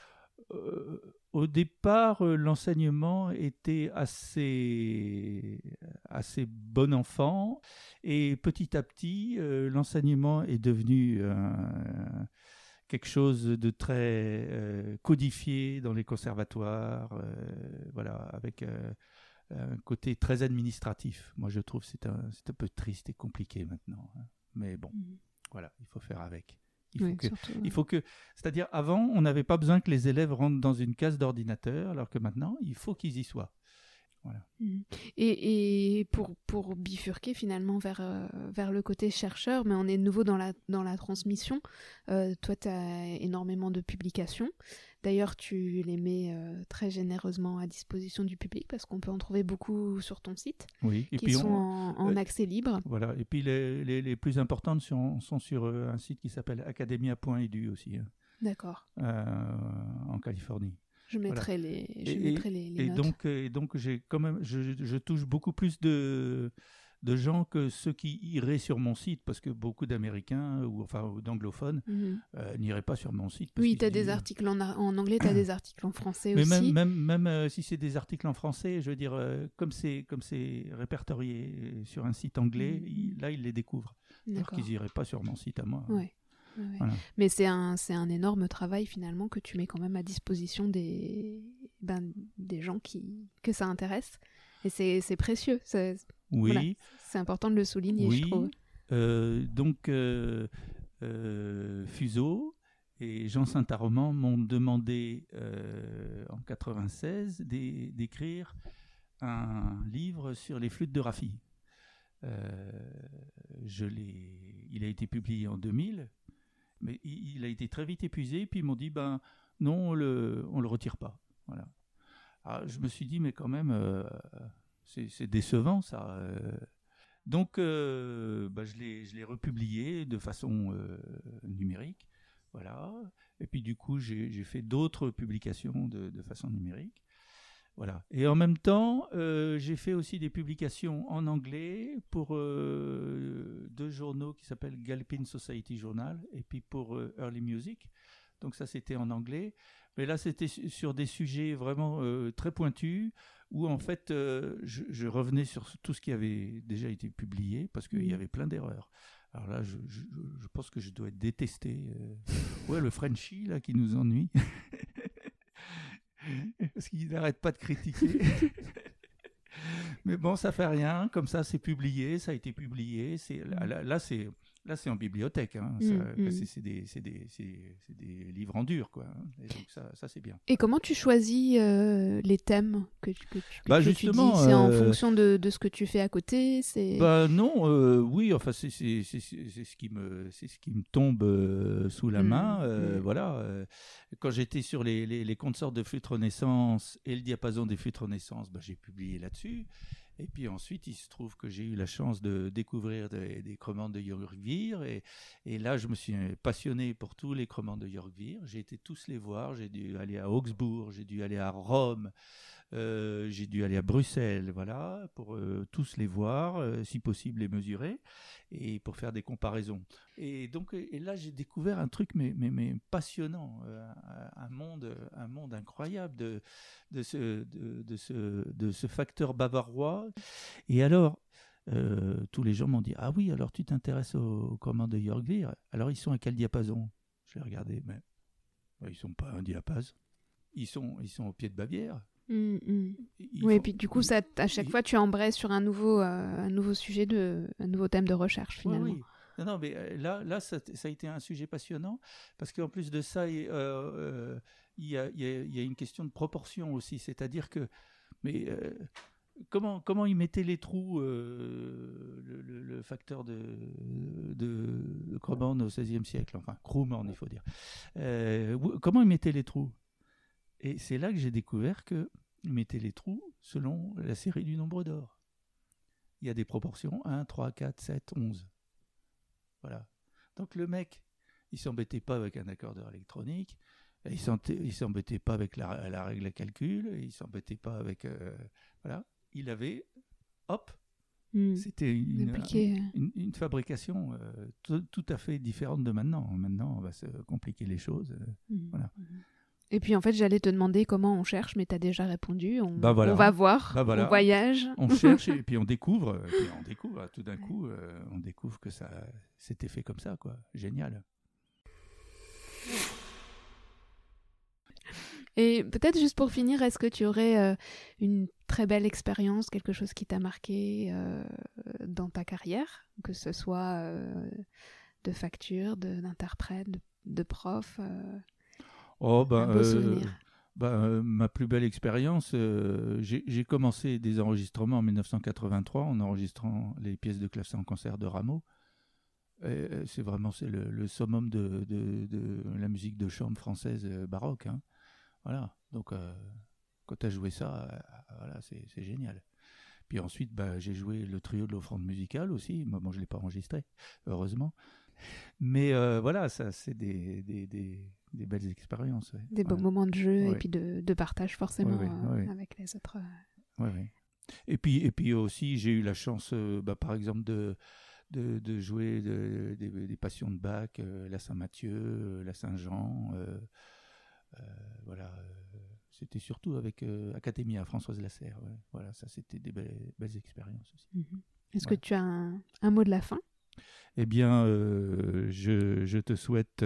euh, au départ, euh, l'enseignement était assez, assez bon enfant, et petit à petit, euh, l'enseignement est devenu euh, quelque chose de très euh, codifié dans les conservatoires, euh, voilà, avec euh, un côté très administratif. Moi, je trouve que c'est un, un peu triste et compliqué maintenant, hein. mais bon, voilà, il faut faire avec. Il faut Oui, que surtout, il faut que, c'est-à-dire avant, on n'avait pas besoin que les élèves rentrent dans une case d'ordinateur, alors que maintenant, il faut qu'ils y soient. Mhm. Et, et pour, pour bifurquer finalement vers, euh, vers le côté chercheur, mais on est de nouveau dans la, dans la transmission. Euh, toi, tu as énormément de publications. D'ailleurs, tu les mets euh, très généreusement à disposition du public parce qu'on peut en trouver beaucoup sur ton site Oui. Et qui puis sont on- en, en euh, accès libre. voilà. Et puis les, les, les plus importantes sont, sont sur euh, un site qui s'appelle academia.edu aussi, hein, D'accord. en Californie. Je mettrai les, je Et- mettrai les, les Et notes. donc, et donc j'ai quand même, je, je touche beaucoup plus de de gens que ceux qui iraient sur mon site, parce que beaucoup d'Américains ou enfin d'anglophones Mhm. euh, n'iraient pas sur mon site. Oui, tu as des disent- articles en, anglais, tu as des articles en français Mais aussi. même, même, même euh, si c'est des articles en français, je veux dire, euh, comme c'est comme c'est répertorié euh, sur un site anglais, Mhm. ils- là ils les découvrent. Alors qu'ils n'iraient pas sur mon site à moi. Ouais. Ouais, ouais. Voilà. Mais c'est un, un énorme travail finalement que tu mets quand même à disposition des, ben, des gens qui, que ça intéresse. Et c'est précieux. Oui, Voilà. c'est important de le souligner, oui. je trouve. Euh, donc euh, euh, Fuseau et Jean Saint-Aroman m'ont demandé en 96 d'écrire un livre sur les flûtes de Raffi. je il a été publié en 2000, mais il, a été très vite épuisé. Puis ils m'ont dit, ben non, on le, on le retire pas. Voilà. Ah, je me suis dit, mais quand même, euh, c'est décevant ça. Euh. Donc, euh, bah, je l'ai republié de façon numérique. Voilà. Et puis, du coup, j'ai fait d'autres publications de, de, façon numérique. Voilà. Et en même temps, j'ai fait aussi des publications en anglais pour deux journaux qui s'appellent Galpin Society Journal et puis pour Early Music. Donc ça, c'était en anglais. Mais là, c'était sur des sujets vraiment euh, très pointus, où en fait, euh, je, revenais sur tout ce qui avait déjà été publié, parce qu'il y avait plein d'erreurs. Alors là, je, pense que je dois être détesté. Euh. Ouais, le Frenchie, là, qui nous ennuie. parce qu'il n'arrête pas de critiquer. Mais bon, ça fait rien. Comme ça, c'est publié, ça a été publié. C'est là, là c'est Là, c'est en bibliothèque. Hein. Mm, mm. C'est des, des, livres en dur. Quoi. Et donc, ça, ça c'est bien. Et comment tu choisis euh, les thèmes que, tu, que, bah, justement, C'est en euh, fonction de, de, ce que tu fais à côté bah, Non, euh, oui, enfin, c'est ce, qui me, ce qui me tombe sous la mm, main. Voilà. Quand j'étais sur les, les, les consorts de flûte Renaissance et le diapason des flûtes Renaissance, bah, j'ai publié là-dessus. Et puis ensuite, il se trouve que j'ai eu la chance de découvrir des, commandes de Yorkvir. Et, et, là, je me suis passionné pour tous les commandes de Yorkvir. J'ai été tous les voir. J'ai dû aller à Augsbourg, j'ai dû aller à Rome, euh, j'ai dû aller à Bruxelles, voilà, pour euh, tous les voir, euh, si possible les mesurer, et pour faire des comparaisons. Et donc, et là, j'ai découvert un truc mais, passionnant, un monde, un monde incroyable de, ce, facteur bavarois. Et alors, tous les gens m'ont dit ah oui alors tu t'intéresses aux, commandes de Yorkville alors ils sont à quel diapason? Je l'ai regardé mais ils sont pas un diapason ils sont ils sont au pied de Bavière Mm, mm. Oui, et puis du coup, ça, à chaque fois, tu embrayes sur un nouveau, euh, un nouveau sujet, de, un nouveau thème de recherche finalement. Oui, Non, non, mais euh, là, là ça, ça, a été un sujet passionnant parce qu'en plus de ça, euh, il y, a, y, a, y, a, une question de proportion aussi. C'est-à-dire que, mais comment, comment il mettait les trous, le, le, facteur de, de, au XVIe siècle, enfin, Krumman, il faut dire. comment il mettait les trous? Et c'est là que j'ai découvert que mettez les trous selon la série du nombre d'or. Il y a des proportions 1, 3, 4, 7, 11. Voilà. Donc le mec, il s'embêtait pas avec un accordeur électronique, il s'embêtait pas avec la, règle à calcul, il s'embêtait pas avec... Euh, voilà. Il avait, hop, hmm. C'était une, une, fabrication euh, tout, à fait différente de maintenant. Maintenant, on va se compliquer les choses. Euh, hmm. Voilà. Hmm. Et puis en fait, j'allais te demander comment on cherche, mais tu as déjà répondu. On, bah, on va voir, bah, on voyage. On cherche et puis on découvre. Et puis on découvre, tout d'un coup, euh, on découvre que ça s'était fait comme ça, quoi. Génial. Et peut-être juste pour finir, est-ce que tu aurais euh, une très belle expérience, quelque chose qui t'a marqué euh, dans ta carrière, que ce soit de facture, d'interprète, de, de, prof Oh, ben, euh, ben euh, ma plus belle expérience, euh, j'ai commencé des enregistrements en 1983 en enregistrant les pièces de clavecin en concert de Rameau. C'est vraiment c'est le, summum de, de, la musique de chambre française baroque. Hein. Voilà, donc quand tu as joué ça, voilà, c'est génial. Puis ensuite, bah, j'ai joué le trio de l'offrande musicale aussi. Moi, je ne l'ai pas enregistré, heureusement. Mais voilà, ça, c'est des, des, des belles expériences. Des beaux moments de jeu et puis de, de partage forcément euh, avec les autres. Euh. Et puis, et puis aussi, j'ai eu la chance, euh, bah, par exemple, de, de, de jouer des passions de Bach, la Saint-Mathieu, la Saint-Jean. voilà. c'était surtout avec Académie à Françoise Lasserre. Voilà, ça, c'était des belles, belles expériences aussi. Mhm. Est-ce que tu as un, un, mot de la fin? Eh bien, je, je, te souhaite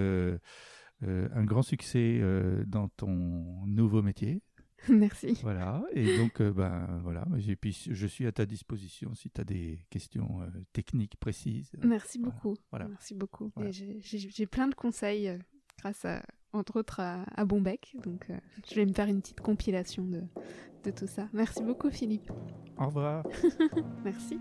un grand succès euh, dans ton nouveau métier. Merci. Voilà, et donc, euh, ben, voilà, puis, je suis à ta disposition si tu as des questions techniques précises. Merci beaucoup. Voilà. Merci beaucoup. J'ai plein de conseils grâce à, entre autres à, Bombec. Donc je vais me faire une petite compilation de, de tout ça. Merci beaucoup Philippe. Au revoir. Merci.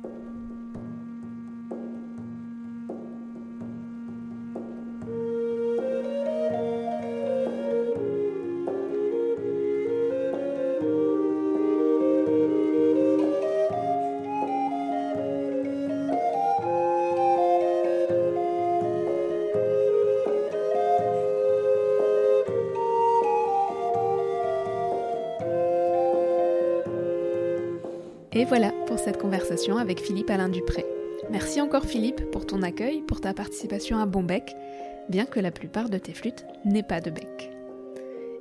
Pour cette conversation avec Philippe Alain Dupré. Merci encore Philippe pour ton accueil, pour ta participation à Bon Bec, bien que la plupart de tes flûtes n'aient pas de bec.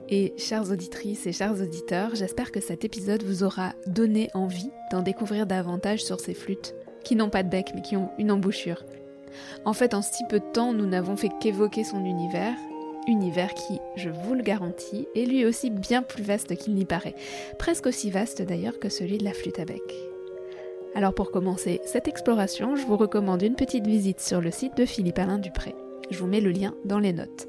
Et chères auditrices et chers auditeurs, j'espère que cet épisode vous aura donné envie d'en découvrir davantage sur ces flûtes qui n'ont pas de bec mais qui ont une embouchure. En fait, en si peu de temps, nous n'avons fait qu'évoquer son univers univers qui, je vous le garantis, est lui aussi bien plus vaste qu'il n'y paraît, presque aussi vaste d'ailleurs que celui de la flûte à bec. Alors pour commencer cette exploration, je vous recommande une petite visite sur le site de Philippe Alain Dupré. Je vous mets le lien dans les notes.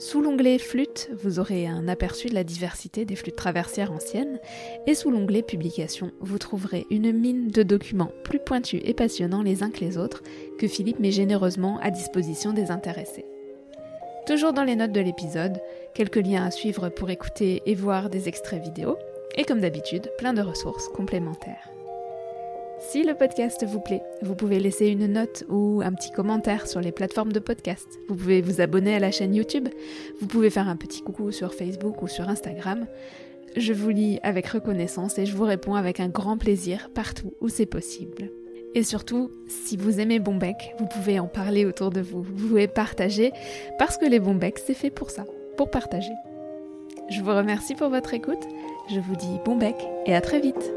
Sous l'onglet flûte, vous aurez un aperçu de la diversité des flûtes traversières anciennes, et sous l'onglet publication, vous trouverez une mine de documents plus pointus et passionnants les uns que les autres que Philippe met généreusement à disposition des intéressés. Toujours dans les notes de l'épisode, quelques liens à suivre pour écouter et voir des extraits vidéo, et comme d'habitude, plein de ressources complémentaires. Si le podcast vous plaît, vous pouvez laisser une note ou un petit commentaire sur les plateformes de podcast. Vous pouvez vous abonner à la chaîne YouTube. Vous pouvez faire un petit coucou sur Facebook ou sur Instagram. Je vous lis avec reconnaissance et je vous réponds avec un grand plaisir partout où c'est possible. Et surtout, si vous aimez Bombec, vous pouvez en parler autour de vous. Vous pouvez partager parce que les Bombec, c'est fait pour ça, pour partager. Je vous remercie pour votre écoute. Je vous dis bon bec et à très vite.